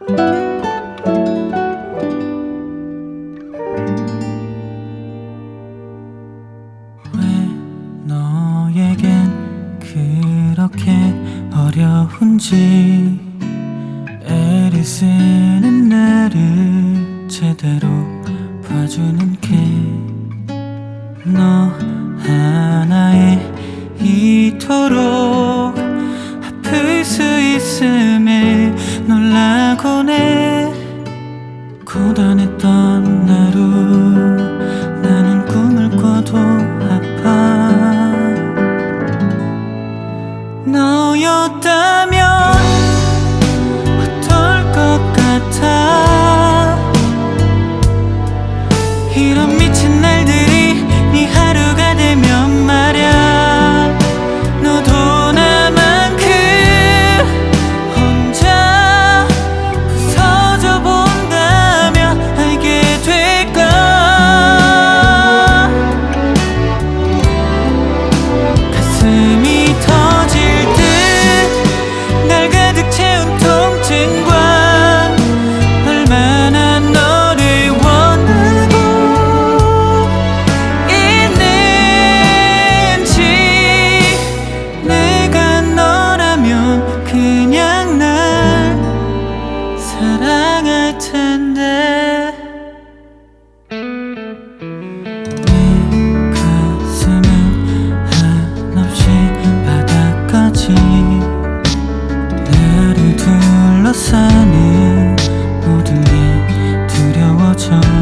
왜 너에겐 그렇게 어려운지 애를 쓰는 나를 제대로 봐주는 게 너 하나의 이토록 아플 수 있음에 지나곤 고단했던 둘러싸는 모든 게 두려워져.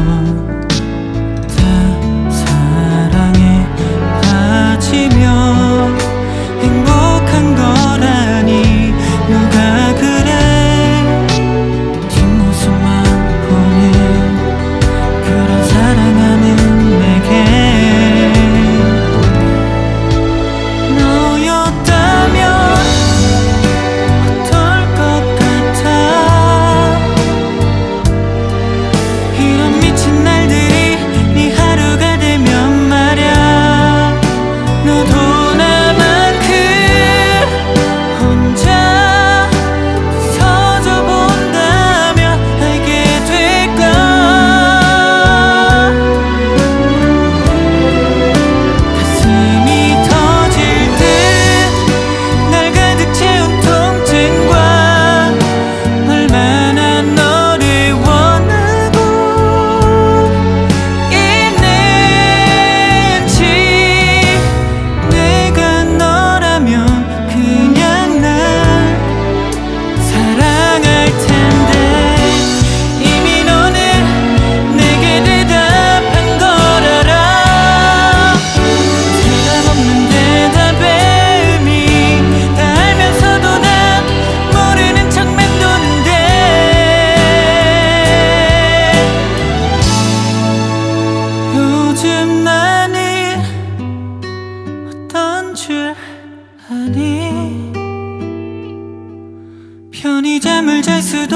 이 잠을 잘 수도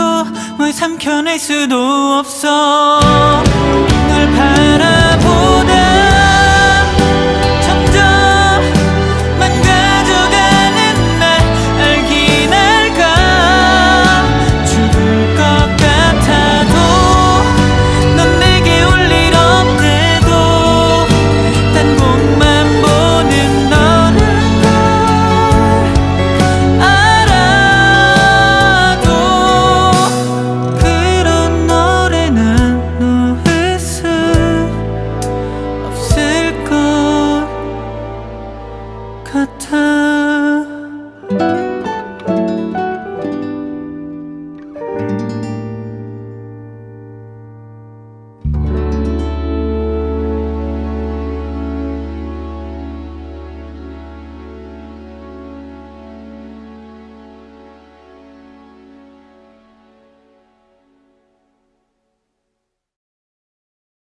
뭘 삼켜낼 수도 없어. 널 kata